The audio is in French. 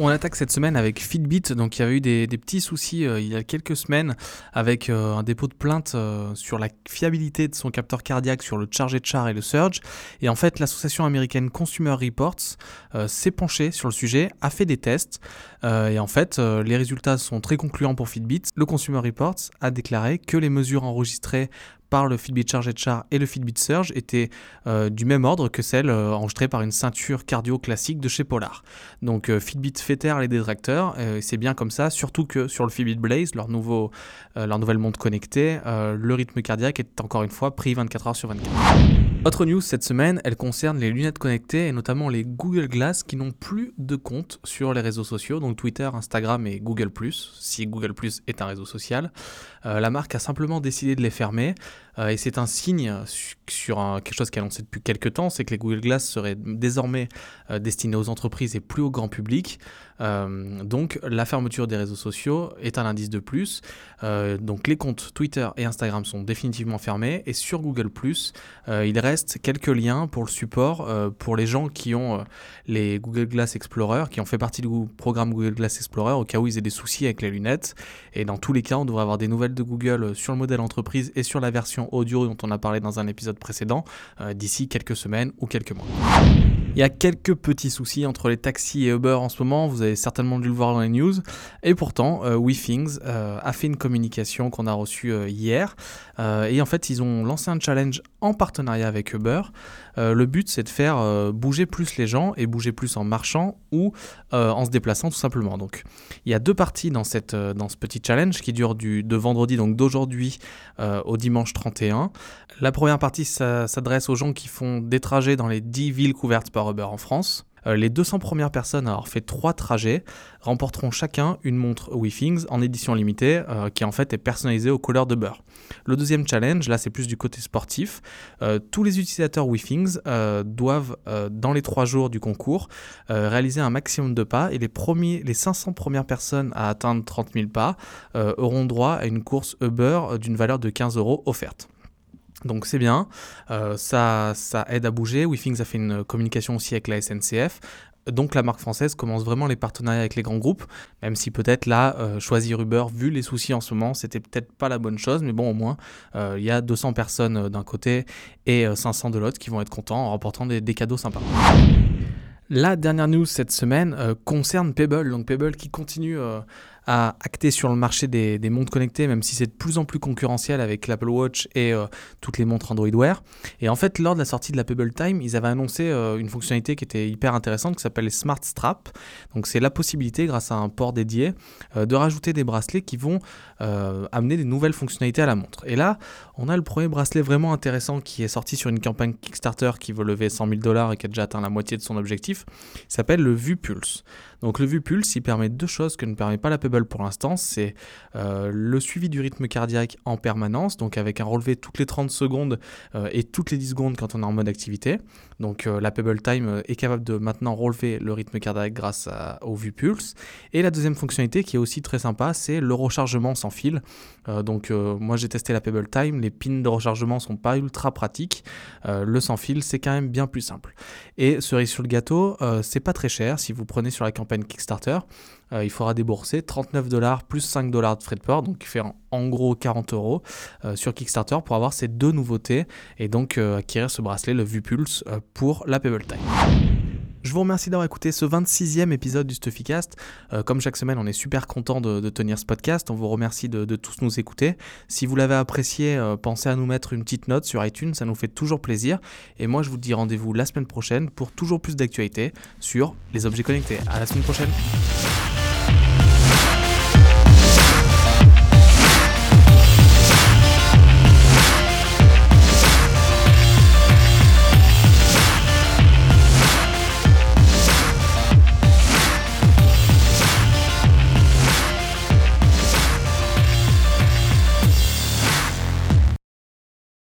On attaque cette semaine avec Fitbit. Donc, il y avait eu des, petits soucis euh, il y a quelques semaines avec euh, un dépôt de plainte euh, sur la fiabilité de son capteur cardiaque sur le Charge Char et le Surge. Et en fait, l'association américaine Consumer Reports s'est penchée sur le sujet, a fait des tests. et en fait, les résultats sont très concluants pour Fitbit. Le Consumer Reports a déclaré que les mesures enregistrées par le Fitbit Charge Char et le Fitbit Surge étaient euh, du même ordre que celles euh, enregistrées par une ceinture cardio classique de chez Polar. Donc euh, Fitbit taire les détracteurs, c'est bien comme ça, surtout que sur le Fitbit Blaze, leur, nouveau, leur nouvelle montre connectée, le rythme cardiaque est encore une fois pris 24 heures sur 24. Autre news cette semaine, elle concerne les lunettes connectées et notamment les Google Glass qui n'ont plus de compte sur les réseaux sociaux, donc Twitter, Instagram et Google ⁇ si Google ⁇ est un réseau social. la marque a simplement décidé de les fermer. Euh, et c'est un signe sur quelque chose qui est annoncé depuis quelques temps, c'est que les Google Glass seraient désormais euh, destinés aux entreprises et plus au grand public. Euh, donc la fermeture des réseaux sociaux est un indice de plus. donc les comptes Twitter et Instagram sont définitivement fermés et sur Google ⁇ il reste quelques liens pour le support pour les gens qui ont les Google Glass Explorer, qui ont fait partie du programme Google Glass Explorer au cas où ils aient des soucis avec les lunettes. Et dans tous les cas, on devrait avoir des nouvelles de Google sur le modèle entreprise et sur la version audio dont on a parlé dans un épisode précédent euh, d'ici quelques semaines ou quelques mois. Il y a quelques petits soucis entre les taxis et Uber en ce moment, vous avez certainement dû le voir dans les news. Et pourtant, euh, WeThings euh, a fait une communication qu'on a reçue euh, hier. et en fait, ils ont lancé un challenge en partenariat avec Uber. le but, c'est de faire bouger plus les gens et bouger plus en marchant ou en se déplaçant tout simplement. Donc, il y a deux parties dans, cette, dans ce petit challenge qui dure du, de vendredi, donc d'aujourd'hui au dimanche 31. La première partie s'adresse aux gens qui font des trajets dans les 10 villes couvertes par Uber en France. Euh, les 200 premières personnes à avoir fait trois trajets remporteront chacun une montre WeThings en édition limitée euh, qui en fait est personnalisée aux couleurs de beurre. Le deuxième challenge, là c'est plus du côté sportif, euh, tous les utilisateurs WeThings doivent dans les trois jours du concours réaliser un maximum de pas et les, premiers, les 500 premières personnes à atteindre 30 000 pas auront droit à une course Uber d'une valeur de 15 euros offerte. Donc c'est bien, euh, ça, ça aide à bouger. WeThings a fait une communication aussi avec la SNCF. Donc la marque française commence vraiment les partenariats avec les grands groupes, même si peut-être là, euh, choisir Uber, vu les soucis en ce moment, c'était peut-être pas la bonne chose, mais bon au moins, euh, il y a 200 personnes d'un côté et 500 de l'autre qui vont être contents en remportant des, des cadeaux sympas. La dernière news cette semaine concerne Pebble, donc Pebble qui continue à acter sur le marché des, montres connectées, même si c'est de plus en plus concurrentiel avec l'Apple Watch et euh, toutes les montres Android Wear. Et en fait, lors de la sortie de la Pebble Time, ils avaient annoncé euh, une fonctionnalité qui était hyper intéressante qui s'appelle Smart Strap. Donc c'est la possibilité, grâce à un port dédié, euh, de rajouter des bracelets qui vont amener des nouvelles fonctionnalités à la montre. Et là, on a le premier bracelet vraiment intéressant qui est sorti sur une campagne Kickstarter qui veut lever 100 000 dollars et qui a déjà atteint la moitié de son objectif. Il s'appelle le Vue Pulse. Donc le Vue Pulse, il permet deux choses que ne permet pas la Pebble pour l'instant, c'est euh, le suivi du rythme cardiaque en permanence, donc avec un relevé toutes les 30 secondes euh, et toutes les 10 secondes quand on est en mode activité. Donc euh, la Pebble Time est capable de maintenant relever le rythme cardiaque grâce au Vue Pulse. Et la deuxième fonctionnalité qui est aussi très sympa, c'est le rechargement sans fil. donc moi j'ai testé la Pebble Time, les pins de rechargement sont pas ultra pratiques. le sans fil c'est quand même bien plus simple. Et cerise sur le gâteau, c'est pas très cher si vous prenez sur la campagne Kickstarter. Il faudra débourser 39 dollars plus 5 dollars de frais de port, donc qui fait en, gros 40 euros euh, sur Kickstarter pour avoir ces deux nouveautés et donc euh, acquérir ce bracelet, le VuPulse, pour la Pebble Time. Je vous remercie d'avoir écouté ce 26e épisode du Stuffycast. comme chaque semaine, on est super content de, tenir ce podcast. On vous remercie de, tous nous écouter. Si vous l'avez apprécié, pensez à nous mettre une petite note sur iTunes, ça nous fait toujours plaisir. Et moi, je vous dis rendez-vous la semaine prochaine pour toujours plus d'actualités sur les objets connectés. À la semaine prochaine.